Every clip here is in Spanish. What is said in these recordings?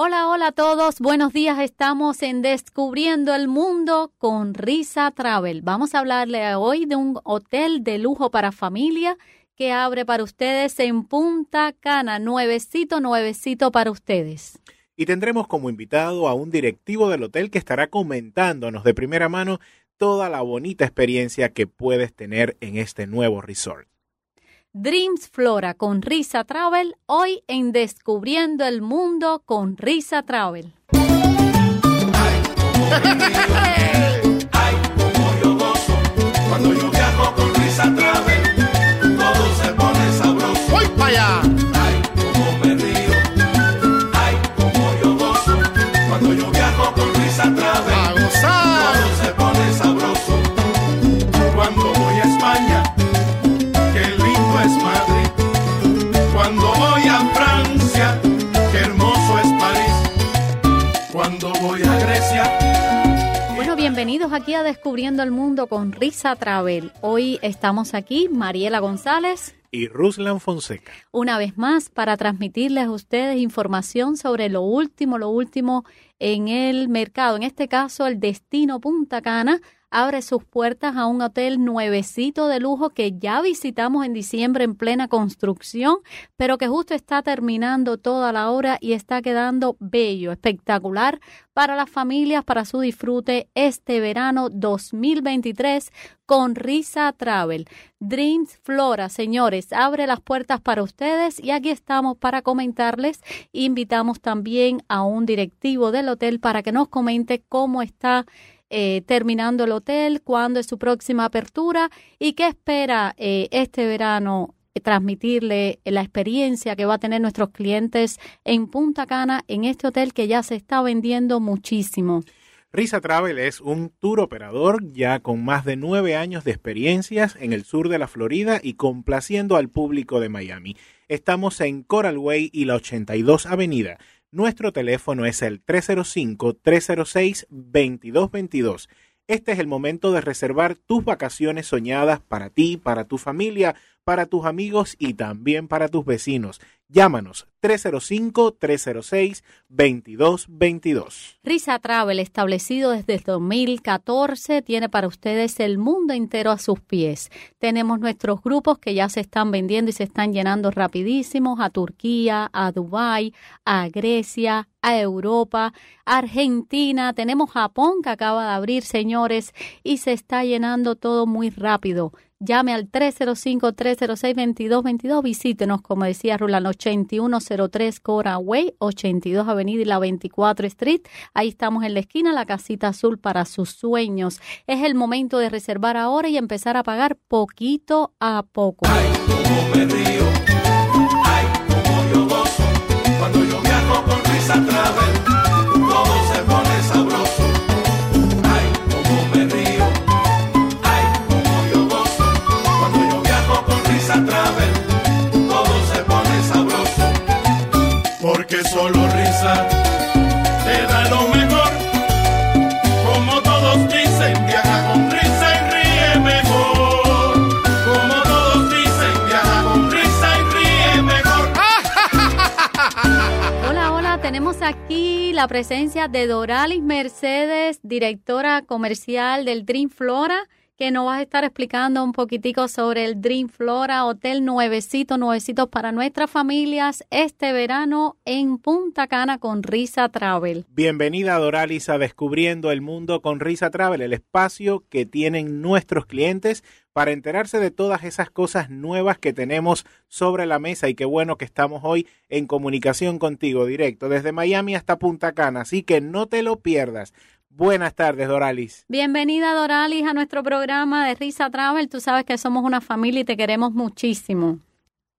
Hola, hola a todos. Buenos días. Estamos en Descubriendo el Mundo con Risa Travel. Vamos a hablarle hoy de un hotel de lujo para familia que abre para ustedes en Punta Cana. Nuevecito, nuevecito para ustedes. Y tendremos como invitado a un directivo del hotel que estará comentándonos de primera mano toda la bonita experiencia que puedes tener en este nuevo resort. Dreams Flora con Risa Travel, hoy en Descubriendo el Mundo con Risa Travel. Ay, como yo gozo cuando yo viajo con Risa Travel, todo se pone sabroso. ¡Voy para allá! Aquí a Descubriendo el Mundo con Risa Travel. Hoy estamos aquí, Mariela González, Y Ruslan Fonseca. una vez más para transmitirles a ustedes información sobre lo último, lo último en el mercado. En este caso, el destino Punta Cana abre sus puertas a un hotel nuevecito de lujo que ya visitamos en diciembre en plena construcción, pero que justo está terminando toda la obra y está quedando bello, espectacular para las familias, para su disfrute este verano 2023 con Risa Travel. Dreams Flora, señores, abre las puertas para ustedes y aquí estamos para comentarles. Invitamos también a un directivo del hotel para que nos comente cómo está eh, terminando el hotel, cuándo es su próxima apertura y qué espera eh, este verano eh, transmitirle la experiencia que va a tener nuestros clientes en Punta Cana en este hotel que ya se está vendiendo muchísimo. Risa Travel es un tour operador ya con más de nueve años de experiencias en el sur de la Florida y complaciendo al público de Miami. Estamos en Coral Way y la 82 Avenida. Nuestro teléfono es el 305-306-2222. Este es el momento de reservar tus vacaciones soñadas para ti, para tu familia, para tus amigos y también para tus vecinos. Llámanos 305-306-2222. Risa Travel, establecido desde el 2014, tiene para ustedes el mundo entero a sus pies. Tenemos nuestros grupos que ya se están vendiendo y se están llenando rapidísimos a Turquía, a Dubái, a Grecia, a Europa, Argentina. Tenemos Japón que acaba de abrir, señores, y se está llenando todo muy rápido. Llame al 305-306-2222. Visítenos, como decía Rulan, 8103 Cora Way, 82 Avenida y la 24 Street. Ahí estamos en la esquina, la casita azul para sus sueños. Es el momento de reservar ahora y empezar a pagar poquito a poco. La presencia de Doralis Mercedes, directora comercial del Dream Flora, que nos va a estar explicando un poquitico sobre el Dream Flora, hotel nuevecito, nuevecitos para nuestras familias este verano en Punta Cana con Risa Travel. Bienvenida Doralis Descubriendo el Mundo con Risa Travel, el espacio que tienen nuestros clientes para enterarse de todas esas cosas nuevas que tenemos sobre la mesa y qué bueno que estamos hoy en comunicación contigo directo desde Miami hasta Punta Cana, así que no te lo pierdas. Buenas tardes, Doralis. Bienvenida Doralis a nuestro programa de Risa Travel. Tú sabes que somos una familia y te queremos muchísimo.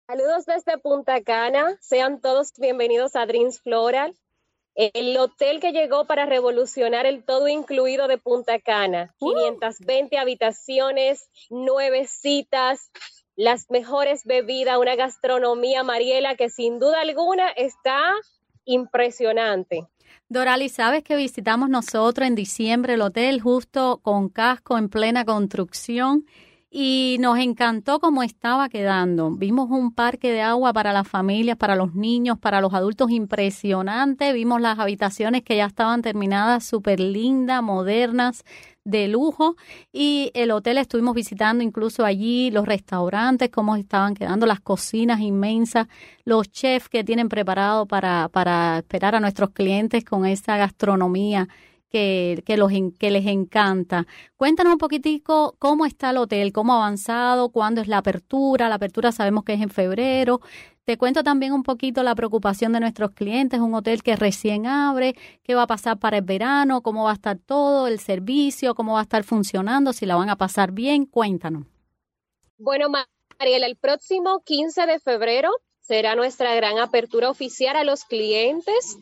Saludos desde Punta Cana. Sean todos bienvenidos a Dreams Floral, el hotel que llegó para revolucionar el todo incluido de Punta Cana. 520 habitaciones, nueve citas, las mejores bebidas, una gastronomía, Mariela, que sin duda alguna está impresionante. Dorali, sabes que visitamos nosotros en diciembre el hotel justo con casco en plena construcción y nos encantó cómo estaba quedando. Vimos un parque de agua para las familias, para los niños, para los adultos impresionante. Vimos las habitaciones que ya estaban terminadas, súper lindas, modernas, de lujo. Y el hotel estuvimos visitando incluso allí los restaurantes, cómo estaban quedando las cocinas inmensas, los chefs que tienen preparado para, para esperar a nuestros clientes con esa gastronomía que, que, los, que les encanta. Cuéntanos un poquitico cómo está el hotel, cómo ha avanzado, cuándo es la apertura. La apertura sabemos que es en febrero. Te cuento también un poquito la preocupación de nuestros clientes, un hotel que recién abre, qué va a pasar para el verano, cómo va a estar todo, el servicio, cómo va a estar funcionando, si la van a pasar bien. Cuéntanos. Bueno, Mariela, el próximo 15 de febrero será nuestra gran apertura oficial a los clientes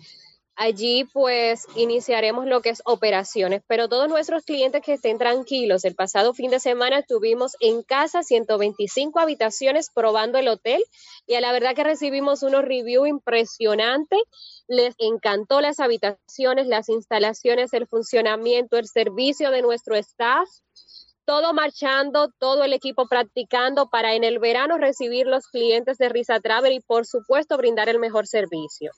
Allí pues iniciaremos lo que es operaciones, pero todos nuestros clientes que estén tranquilos, el pasado fin de semana tuvimos en casa 125 habitaciones probando el hotel y a la verdad que recibimos unos reviews impresionantes, les encantó las habitaciones, las instalaciones, el funcionamiento, el servicio de nuestro staff, todo marchando, todo el equipo practicando para en el verano recibir los clientes de Risa Travel y por supuesto brindar el mejor servicio.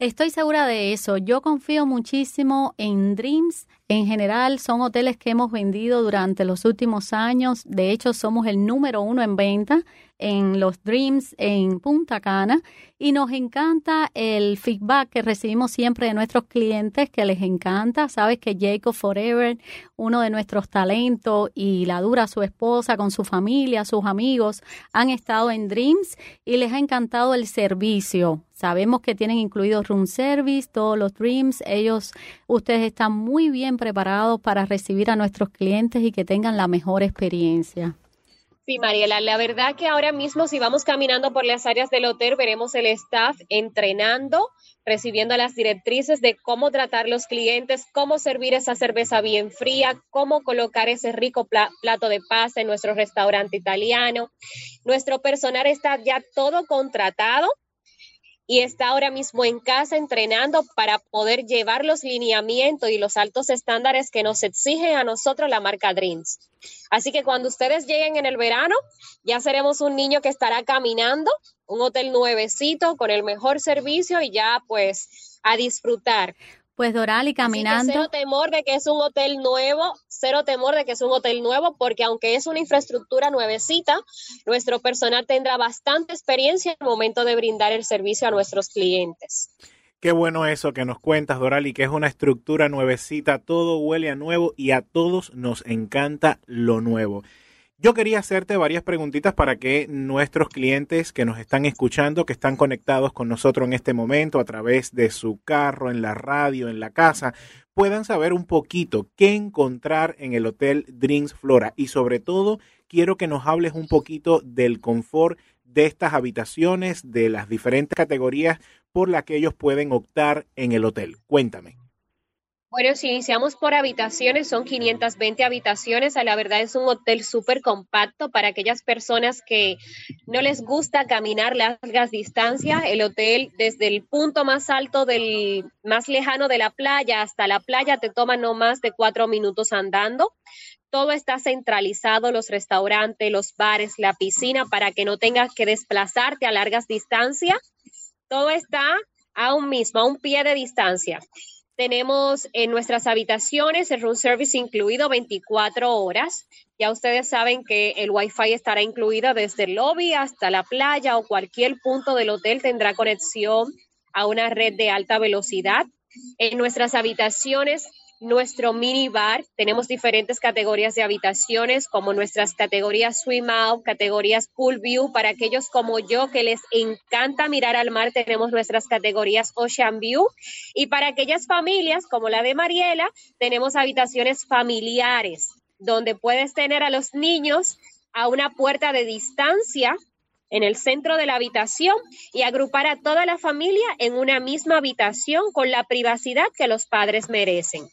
Estoy segura de eso. Yo confío muchísimo en Dreams. En general, son hoteles que hemos vendido durante los últimos años. De hecho, somos el número uno en venta en los Dreams en Punta Cana y nos encanta el feedback que recibimos siempre de nuestros clientes que les encanta. Sabes que Jacob Forever, uno de nuestros talentos y la dura su esposa con su familia, sus amigos, han estado en Dreams y les ha encantado el servicio. Sabemos que tienen incluido room service, todos los Dreams. Ellos, ustedes están muy bien preparados para recibir a nuestros clientes y que tengan la mejor experiencia. Sí, Mariela, la verdad que ahora mismo si vamos caminando por las áreas del hotel veremos el staff entrenando, recibiendo las directrices de cómo tratar los clientes, cómo servir esa cerveza bien fría, cómo colocar ese rico plato de pasta en nuestro restaurante italiano. Nuestro personal está ya todo contratado y está ahora mismo en casa entrenando para poder llevar los lineamientos y los altos estándares que nos exige a nosotros la marca Dreams. Así que cuando ustedes lleguen en el verano, ya seremos un niño que estará caminando, un hotel nuevecito con el mejor servicio y ya pues a disfrutar. Pues Doral y caminando. cero temor de que es un hotel nuevo, cero temor de que es un hotel nuevo, porque aunque es una infraestructura nuevecita, nuestro personal tendrá bastante experiencia en el momento de brindar el servicio a nuestros clientes. Qué bueno eso que nos cuentas, Dorali, que es una estructura nuevecita, todo huele a nuevo y a todos nos encanta lo nuevo. Yo quería hacerte varias preguntitas para que nuestros clientes que nos están escuchando, que están conectados con nosotros en este momento a través de su carro, en la radio, en la casa, puedan saber un poquito qué encontrar en el Hotel Dreams Flora y sobre todo quiero que nos hables un poquito del confort de estas habitaciones, de las diferentes categorías por las que ellos pueden optar en el hotel. Cuéntame. Bueno, si iniciamos por habitaciones, son 520 habitaciones. La verdad es un hotel súper compacto para aquellas personas que no les gusta caminar largas distancias. El hotel, desde el punto más alto del más lejano de la playa hasta la playa, te toma no más de cuatro minutos andando. Todo está centralizado, los restaurantes, los bares, la piscina, para que no tengas que desplazarte a largas distancias. Todo está a un mismo, a un pie de distancia. Tenemos en nuestras habitaciones el room service incluido 24 horas. Ya ustedes saben que el Wi-Fi estará incluido desde el lobby hasta la playa o cualquier punto del hotel tendrá conexión a una red de alta velocidad. En nuestras habitaciones nuestro mini bar. Tenemos diferentes categorías de habitaciones, como nuestras categorías Swim Out, categorías Pool View. Para aquellos como yo que les encanta mirar al mar, tenemos nuestras categorías Ocean View. Y para aquellas familias como la de Mariela, tenemos habitaciones familiares, donde puedes tener a los niños a una puerta de distancia en el centro de la habitación y agrupar a toda la familia en una misma habitación con la privacidad que los padres merecen.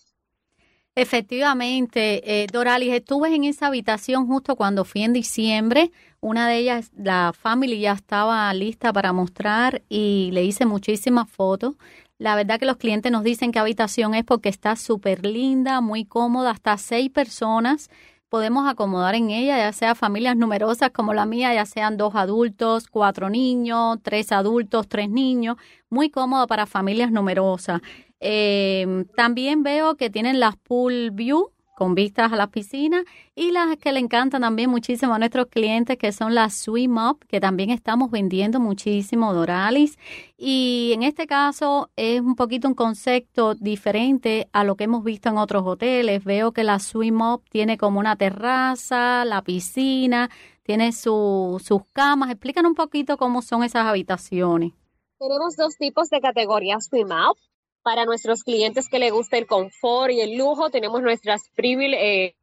Efectivamente, eh, Doralis, estuve en esa habitación justo cuando fui en diciembre. Una de ellas, la family ya estaba lista para mostrar y le hice muchísimas fotos. La verdad que los clientes nos dicen qué habitación es porque está súper linda, muy cómoda, hasta seis personas podemos acomodar en ella, ya sea familias numerosas como la mía, ya sean dos adultos, cuatro niños, tres adultos, tres niños, muy cómodo para familias numerosas. Eh, también veo que tienen las pool view, con vistas a la piscina y las que le encantan también muchísimo a nuestros clientes que son las Swim Up, que también estamos vendiendo muchísimo Doralis. Y en este caso es un poquito un concepto diferente a lo que hemos visto en otros hoteles. Veo que la Swim Up tiene como una terraza, la piscina, tiene sus camas. Explican un poquito cómo son esas habitaciones. Tenemos dos tipos de categorías Swim Up para nuestros clientes que les gusta el confort y el lujo, tenemos nuestras, eh,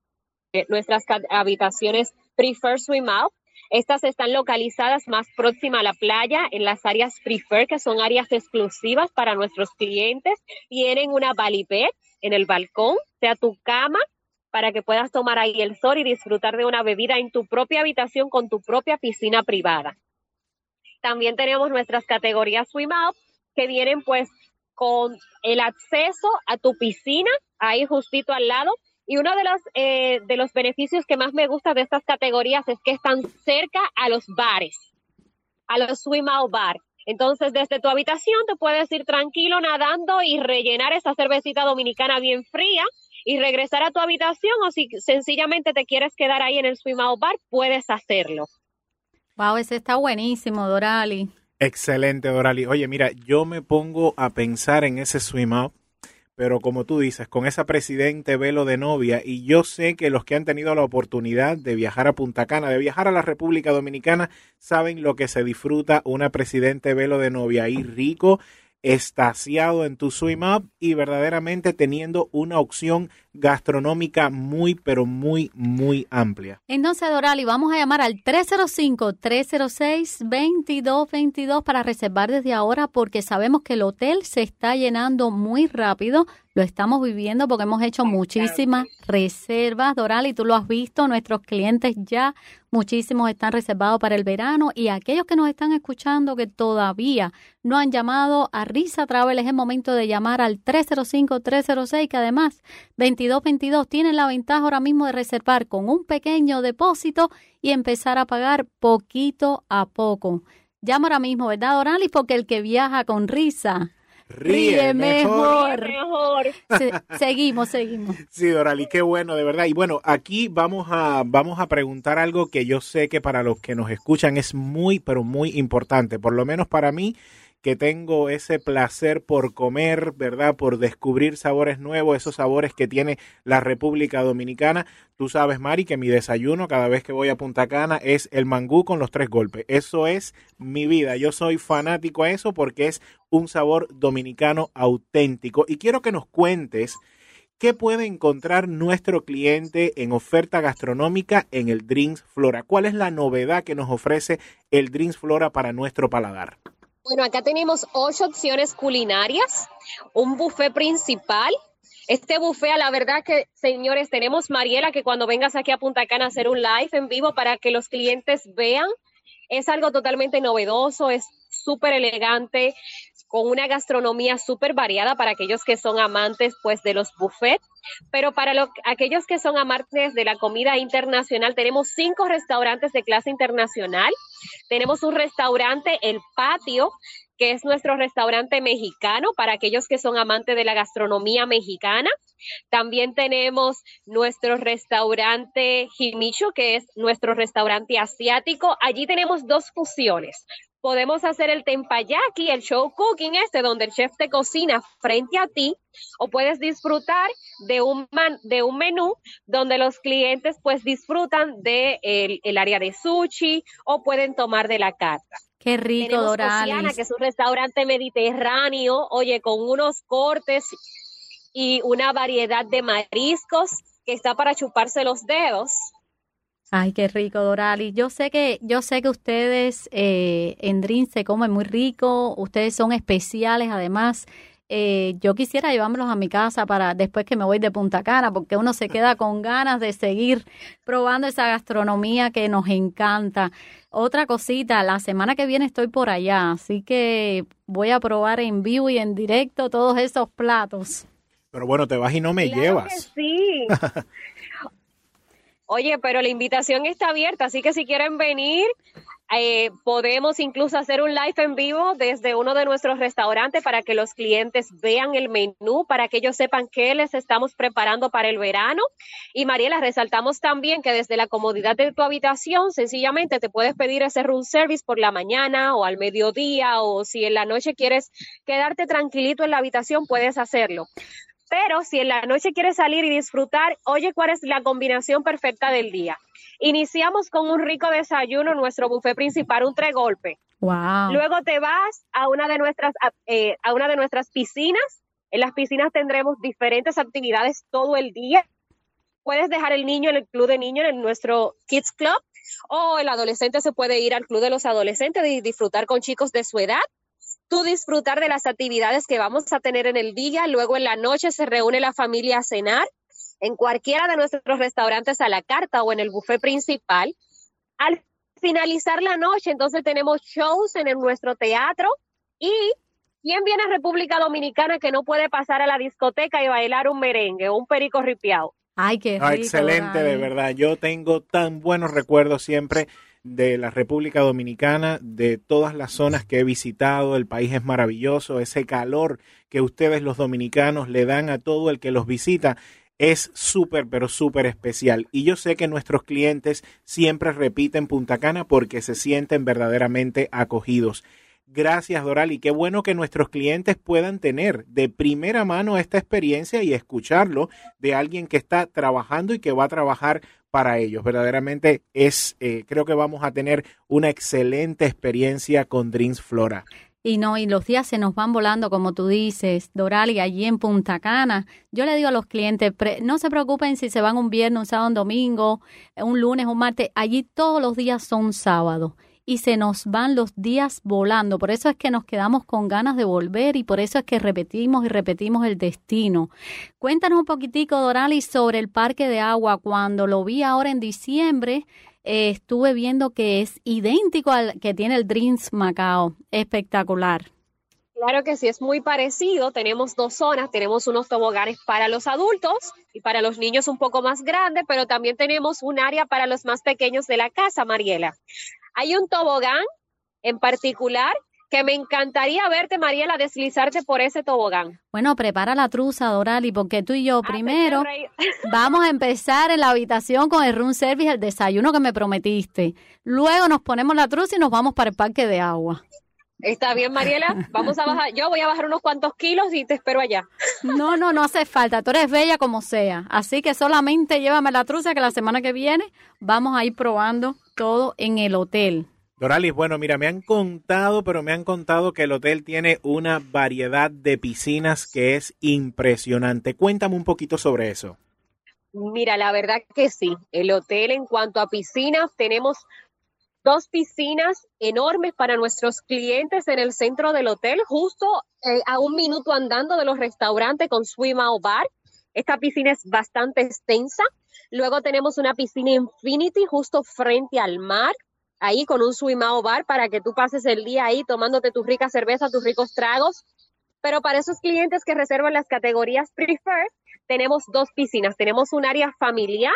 habitaciones Prefer Swim Out. Estas están localizadas más próxima a la playa en las áreas Prefer, que son áreas exclusivas para nuestros clientes. Tienen una bed en el balcón, sea tu cama, para que puedas tomar ahí el sol y disfrutar de una bebida en tu propia habitación con tu propia piscina privada. También tenemos nuestras categorías Swim Out, que vienen pues con el acceso a tu piscina, ahí justito al lado. Y uno de los, eh, de los beneficios que más me gusta de estas categorías es que están cerca a los bares, a los swim out bar. Entonces, desde tu habitación te puedes ir tranquilo nadando y rellenar esa cervecita dominicana bien fría y regresar a tu habitación o si sencillamente te quieres quedar ahí en el swim out bar, puedes hacerlo. Wow, ese está buenísimo, Dorali. Excelente, Dorali. Oye, mira, yo me pongo a pensar en ese swim up, pero como tú dices, con esa presidente velo de novia, y yo sé que los que han tenido la oportunidad de viajar a Punta Cana, de viajar a la República Dominicana, saben lo que se disfruta una presidente velo de novia ahí rico estasiado en tu swim up y verdaderamente teniendo una opción gastronómica muy, pero muy, muy amplia. Entonces, Dorali, vamos a llamar al 305-306-2222 para reservar desde ahora porque sabemos que el hotel se está llenando muy rápido. Lo estamos viviendo porque hemos hecho muchísimas reservas, Doral, y tú lo has visto, nuestros clientes ya, muchísimos están reservados para el verano y aquellos que nos están escuchando que todavía no han llamado a Risa Travel, es el momento de llamar al 305-306, que además 2222 tienen la ventaja ahora mismo de reservar con un pequeño depósito y empezar a pagar poquito a poco. Llama ahora mismo, ¿verdad, Doralis? Porque el que viaja con Risa ríe, mejor. seguimos, seguimos. Sí, Dorali, qué bueno, de verdad. Y bueno, aquí vamos a, vamos a preguntar algo que yo sé que para los que nos escuchan es muy, pero muy importante. Por lo menos para mí, que tengo ese placer por comer, ¿verdad? Por descubrir sabores nuevos, esos sabores que tiene la República Dominicana. Tú sabes, Mari, que mi desayuno cada vez que voy a Punta Cana es el mangú con los tres golpes. Eso es mi vida. Yo soy fanático a eso porque es un sabor dominicano auténtico. Y quiero que nos cuentes ¿Qué puede encontrar nuestro cliente en oferta gastronómica en el Drinks Flora? ¿Cuál es la novedad que nos ofrece el Drinks Flora para nuestro paladar? Bueno, acá tenemos ocho opciones culinarias, un buffet principal. Este buffet, a la verdad que, señores, tenemos Mariela que cuando vengas aquí a Punta Cana a hacer un live en vivo para que los clientes vean, es algo totalmente novedoso, es súper elegante, con una gastronomía súper variada para aquellos que son amantes pues de los buffets, pero para aquellos que son amantes de la comida internacional, tenemos cinco restaurantes de clase internacional. Tenemos un restaurante, El Patio, que es nuestro restaurante mexicano para aquellos que son amantes de la gastronomía mexicana. También tenemos nuestro restaurante Jimicho, que es nuestro restaurante asiático. Allí tenemos dos fusiones podemos hacer el tempayaki, el show cooking este, donde el chef te cocina frente a ti, o puedes disfrutar de un, de un menú donde los clientes pues disfrutan de el, área de sushi o pueden tomar de la carta. Qué rico, Doralis. que es un restaurante mediterráneo, oye, con unos cortes y una variedad de mariscos que está para chuparse los dedos. Ay, qué rico, Dorali. Yo sé que, yo sé que ustedes eh, en Dream se comen muy rico, ustedes son especiales, además. Eh, yo quisiera llevármelos a mi casa para después que me voy de Punta Cana, porque uno se queda con ganas de seguir probando esa gastronomía que nos encanta. Otra cosita, la semana que viene estoy por allá, así que voy a probar en vivo y en directo todos esos platos. Pero bueno, te vas y no me llevas. sí. Oye, pero la invitación está abierta, así que si quieren venir, eh, podemos incluso hacer un live en vivo desde uno de nuestros restaurantes para que los clientes vean el menú, para que ellos sepan qué les estamos preparando para el verano. Y Mariela, resaltamos también que desde la comodidad de tu habitación, sencillamente te puedes pedir ese room service por la mañana o al mediodía, o si en la noche quieres quedarte tranquilito en la habitación, puedes hacerlo. Pero si en la noche quieres salir y disfrutar, oye, ¿cuál es la combinación perfecta del día? Iniciamos con un rico desayuno, nuestro buffet principal, un tres golpe. Wow. Luego te vas a una de nuestras eh, a una de nuestras piscinas. En las piscinas tendremos diferentes actividades todo el día. Puedes dejar el niño en el club de niños en nuestro Kids Club o el adolescente se puede ir al club de los adolescentes y disfrutar con chicos de su edad tú disfrutar de las actividades que vamos a tener en el día, luego en la noche se reúne la familia a cenar en cualquiera de nuestros restaurantes a la carta o en el buffet principal. Al finalizar la noche, entonces tenemos shows en el, nuestro teatro y ¿quién viene a República Dominicana que no puede pasar a la discoteca y bailar un merengue o un perico ripiado? Ay, qué rico, Ah, excelente, de verdad. Yo tengo tan buenos recuerdos siempre de la República Dominicana, de todas las zonas que he visitado. El país es maravilloso. Ese calor que ustedes los dominicanos le dan a todo el que los visita es súper, pero súper especial. Y yo sé que nuestros clientes siempre repiten Punta Cana porque se sienten verdaderamente acogidos. Gracias, Doral, y qué bueno que nuestros clientes puedan tener de primera mano esta experiencia y escucharlo de alguien que está trabajando y que va a trabajar para ellos. Verdaderamente es, eh, creo que vamos a tener una excelente experiencia con Dreams Flora. Y no, y los días se nos van volando, como tú dices, Doral, y allí en Punta Cana. Yo le digo a los clientes, no se preocupen si se van un viernes, un sábado, un domingo, un lunes, un martes. Allí todos los días son sábados. Y se nos van los días volando. Por eso es que nos quedamos con ganas de volver y por eso es que repetimos y repetimos el destino. Cuéntanos un poquitico, Dorali, sobre el parque de agua. Cuando lo vi ahora en diciembre, eh, estuve viendo que es idéntico al que tiene el Dreams Macao. Espectacular. Claro que sí, es muy parecido. Tenemos dos zonas, tenemos unos toboganes para los adultos y para los niños un poco más grandes, pero también tenemos un área para los más pequeños de la casa, Mariela. Hay un tobogán en particular que me encantaría verte, Mariela, deslizarte por ese tobogán. Bueno, prepara la truza, Dorali, porque tú y yo Ah, primero vamos a empezar en la habitación con el room service, el desayuno que me prometiste. Luego nos ponemos la truza y nos vamos para el parque de agua. Está bien, Mariela. Vamos a bajar. Yo voy a bajar unos cuantos kilos y te espero allá. No, no, no hace falta. Tú eres bella como sea. Así que solamente llévame la truza que la semana que viene vamos a ir probando todo en el hotel. Doralis, bueno, mira, me han contado, pero me han contado que el hotel tiene una variedad de piscinas que es impresionante. Cuéntame un poquito sobre eso. Mira, la verdad que sí. El hotel en cuanto a piscinas, tenemos dos piscinas enormes para nuestros clientes en el centro del hotel, justo eh, a un minuto andando de los restaurantes con Swim Out Bar. Esta piscina es bastante extensa. Luego tenemos una piscina Infinity justo frente al mar, ahí con un Swim Out Bar para que tú pases el día ahí tomándote tus ricas cervezas, tus ricos tragos. Pero para esos clientes que reservan las categorías Prefer, tenemos dos piscinas. Tenemos un área familiar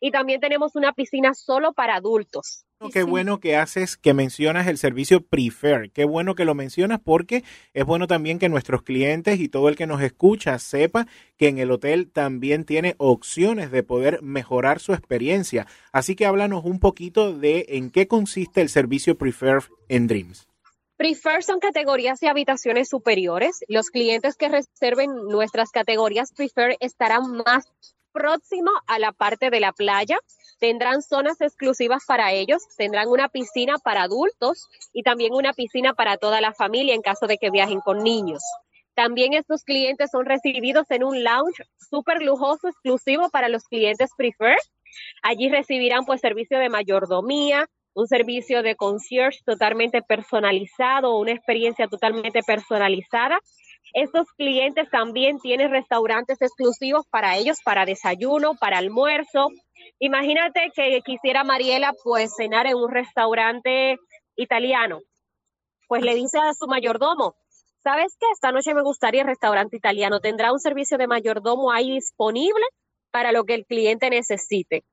y también tenemos una piscina solo para adultos. Qué bueno que haces, que mencionas el servicio Prefer. Qué bueno que lo mencionas porque es bueno también que nuestros clientes y todo el que nos escucha sepa que en el hotel también tiene opciones de poder mejorar su experiencia. Así que háblanos un poquito de en qué consiste el servicio Prefer en Dreams. Prefer son categorías de habitaciones superiores. Los clientes que reserven nuestras categorías Prefer estarán más próximo a la parte de la playa. Tendrán zonas exclusivas para ellos, tendrán una piscina para adultos y también una piscina para toda la familia en caso de que viajen con niños. También estos clientes son recibidos en un lounge súper lujoso exclusivo para los clientes Prefer. Allí recibirán pues servicio de mayordomía, un servicio de concierge totalmente personalizado, una experiencia totalmente personalizada. Estos clientes también tienen restaurantes exclusivos para ellos, para desayuno, para almuerzo. Imagínate que quisiera Mariela pues cenar en un restaurante italiano. Pues le dice a su mayordomo, ¿sabes qué? Esta noche me gustaría el restaurante italiano. Tendrá un servicio de mayordomo ahí disponible para lo que el cliente necesite.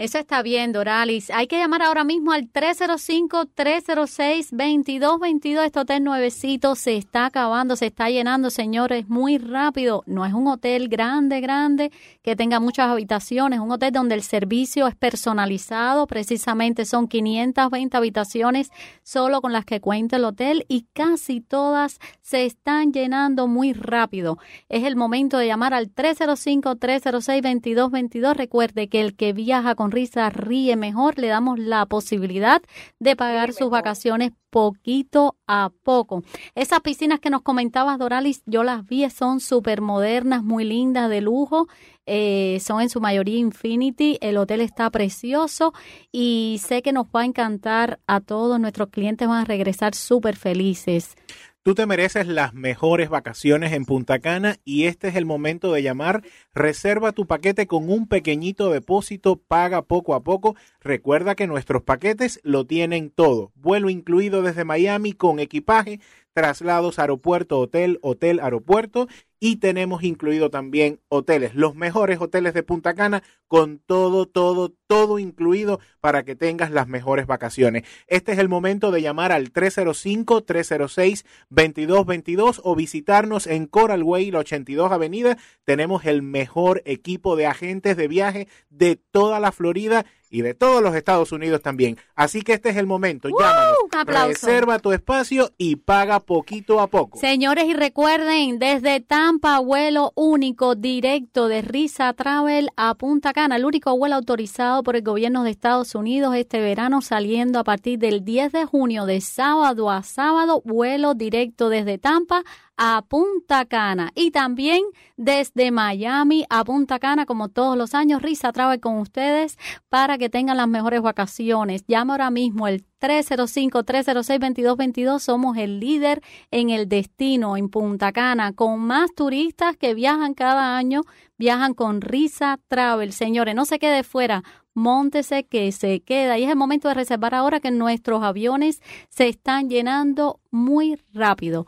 Eso está bien, Doralis. Hay que llamar ahora mismo al 305-306-2222. Este hotel nuevecito se está acabando, se está llenando, señores, muy rápido. No es un hotel grande, grande, que tenga muchas habitaciones. Es un hotel donde el servicio es personalizado. Precisamente son 520 habitaciones solo con las que cuenta el hotel y casi todas se están llenando muy rápido. Es el momento de llamar al 305-306-2222. Recuerde que el que viaja con risa ríe mejor. Le damos la posibilidad de pagar sus vacaciones poquito a poco. Esas piscinas que nos comentabas, Doralis, yo las vi, son súper modernas, muy lindas, de lujo. Eh, son en su mayoría Infinity. El hotel está precioso y sé que nos va a encantar a todos. Nuestros clientes van a regresar súper felices. Tú te mereces las mejores vacaciones en Punta Cana y este es el momento de llamar. Reserva tu paquete con un pequeñito depósito, paga poco a poco. Recuerda que nuestros paquetes lo tienen todo. Vuelo incluido desde Miami con equipaje, traslados aeropuerto, hotel, hotel, aeropuerto y tenemos incluido también hoteles, los mejores hoteles de Punta Cana con todo, todo, todo incluido para que tengas las mejores vacaciones. Este es el momento de llamar al 305-306-2222 o visitarnos en Coral Way, la 82 Avenida. Tenemos el mejor equipo de agentes de viaje de toda la Florida y de todos los Estados Unidos también. Así que este es el momento. Llámanos, reserva tu espacio y paga poquito a poco. Señores, y recuerden, desde Tampa, vuelo único directo de Risa Travel a Punta Cana, el único vuelo autorizado por el gobierno de Estados Unidos este verano, saliendo a partir del 10 de junio de sábado a sábado, vuelo directo desde Tampa a Punta Cana y también desde Miami a Punta Cana, como todos los años. Risa Travel con ustedes para que tengan las mejores vacaciones. Llama ahora mismo el 305-306-2222. Somos el líder en el destino en Punta Cana, con más turistas que viajan cada año, viajan con Risa Travel. Señores, no se quede fuera. Móntese que se queda. Y es el momento de reservar ahora que nuestros aviones se están llenando muy rápido.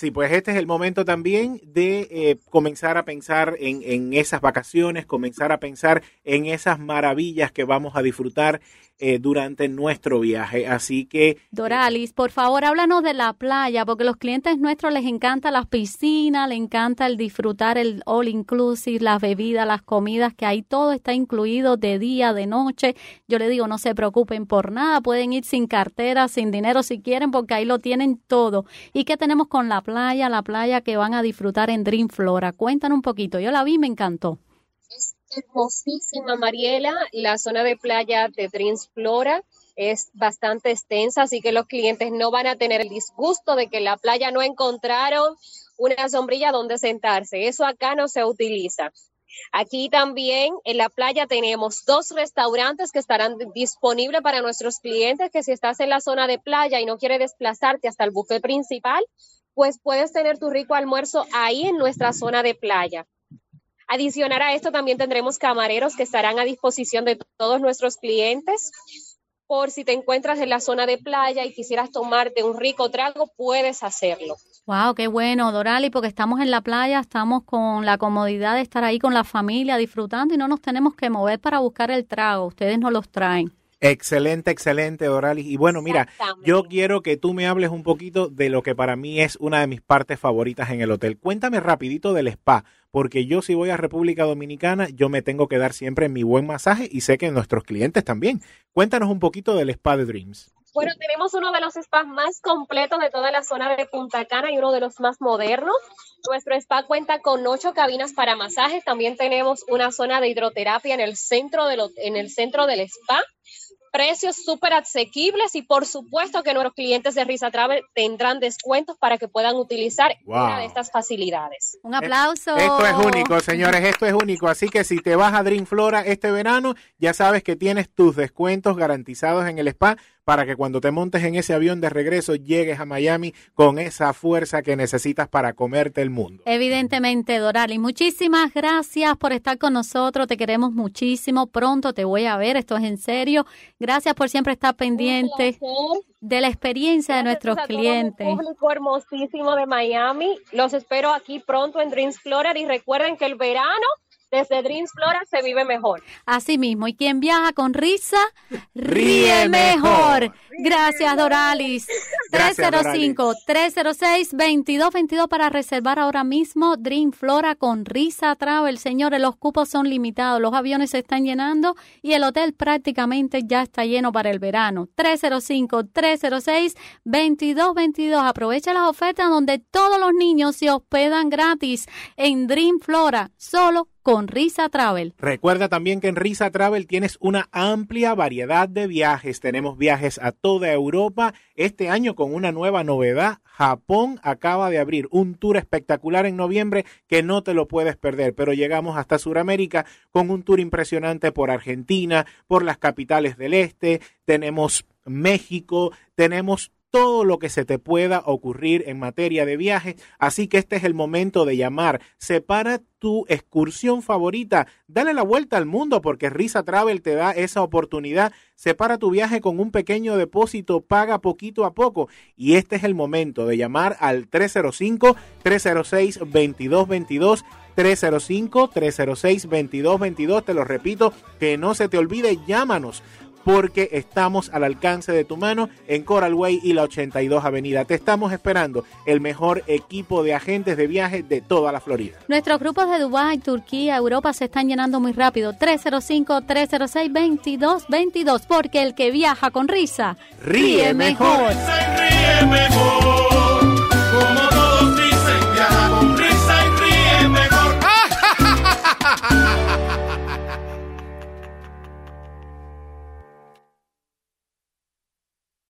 Sí, pues este es el momento también de eh, comenzar a pensar en, en, esas vacaciones, comenzar a pensar en esas maravillas que vamos a disfrutar eh, durante nuestro viaje. Así que... Doralis, por favor, háblanos de la playa, porque a los clientes nuestros les encanta las piscinas, les encanta el disfrutar el all inclusive, las bebidas, las comidas, que ahí todo está incluido de día, de noche. Yo les digo, no se preocupen por nada, pueden ir sin cartera, sin dinero si quieren, porque ahí lo tienen todo. ¿Y qué tenemos con la playa? La playa que van a disfrutar en Dream Flora. Cuéntanos un poquito, yo la vi, me encantó hermosísima, Mariela. La zona de playa de Dreams Flora es bastante extensa, así que los clientes no van a tener el disgusto de que en la playa no encontraron una sombrilla donde sentarse. Eso acá no se utiliza. Aquí también en la playa tenemos dos restaurantes que estarán disponibles para nuestros clientes, que si estás en la zona de playa y no quieres desplazarte hasta el buffet principal, pues puedes tener tu rico almuerzo ahí en nuestra zona de playa. Adicionar a esto, también tendremos camareros que estarán a disposición de todos nuestros clientes. Por si te encuentras en la zona de playa y quisieras tomarte un rico trago, puedes hacerlo. Wow, qué bueno, Dorali, porque estamos en la playa, estamos con la comodidad de estar ahí con la familia disfrutando y no nos tenemos que mover para buscar el trago. Ustedes nos los traen. Excelente, excelente, Doralis. Y bueno, mira, yo quiero que tú me hables un poquito de lo que para mí es una de mis partes favoritas en el hotel. Cuéntame rapidito del spa, porque yo si voy a República Dominicana, yo me tengo que dar siempre mi buen masaje y sé que nuestros clientes también. Cuéntanos un poquito del spa de Dreams. Bueno, tenemos uno de los spas más completos de toda la zona de Punta Cana y uno de los más modernos. Nuestro spa cuenta con ocho cabinas para masajes. También tenemos una zona de hidroterapia en el centro, de en el centro del spa precios súper asequibles y por supuesto que nuestros clientes de Risa Travel tendrán descuentos para que puedan utilizar una de estas facilidades. Un aplauso. Esto es único, señores, esto es único. Así que si te vas a Dream Flora este verano, ya sabes que tienes tus descuentos garantizados en el spa para que cuando te montes en ese avión de regreso llegues a Miami con esa fuerza que necesitas para comerte el mundo. Evidentemente, Dorali, muchísimas gracias por estar con nosotros, te queremos muchísimo, pronto te voy a ver, esto es en serio. Gracias por siempre estar pendiente de la experiencia de nuestros clientes. Un público hermosísimo de Miami, los espero aquí pronto en Dreams Florida y recuerden que el verano Desde Dreams Flora se vive mejor. Así mismo, y quien viaja con risa, Ríe ríe mejor. mejor. Gracias, Doralis. Gracias, 305-306-2222 para reservar ahora mismo Dream Flora con Risa Travel. Señores, los cupos son limitados, los aviones se están llenando y el hotel prácticamente ya está lleno para el verano. 305-306-2222. Aprovecha las ofertas donde todos los niños se hospedan gratis en Dream Flora, solo con Risa Travel. Recuerda también que en Risa Travel tienes una amplia variedad de viajes. Tenemos viajes a toda Europa. Este año con una nueva novedad. Japón acaba de abrir un tour espectacular en noviembre que no te lo puedes perder. Pero llegamos hasta Sudamérica con un tour impresionante por Argentina, por las capitales del este. Tenemos México, tenemos todo lo que se te pueda ocurrir en materia de viaje. Así que este es el momento de llamar. Separa tu excursión favorita. Dale la vuelta al mundo porque Risa Travel te da esa oportunidad. Separa tu viaje con un pequeño depósito, paga poquito a poco. Y este es el momento de llamar al 305-306-2222. 305-306-2222. Te lo repito, que no se te olvide, llámanos porque estamos al alcance de tu mano en Coral Way y la 82 Avenida. Te estamos esperando, el mejor equipo de agentes de viaje de toda la Florida. Nuestros grupos de Dubái, Turquía, Europa se están llenando muy rápido. 305-306-2222, porque el que viaja con risa Ríe mejor. Se ríe mejor. Como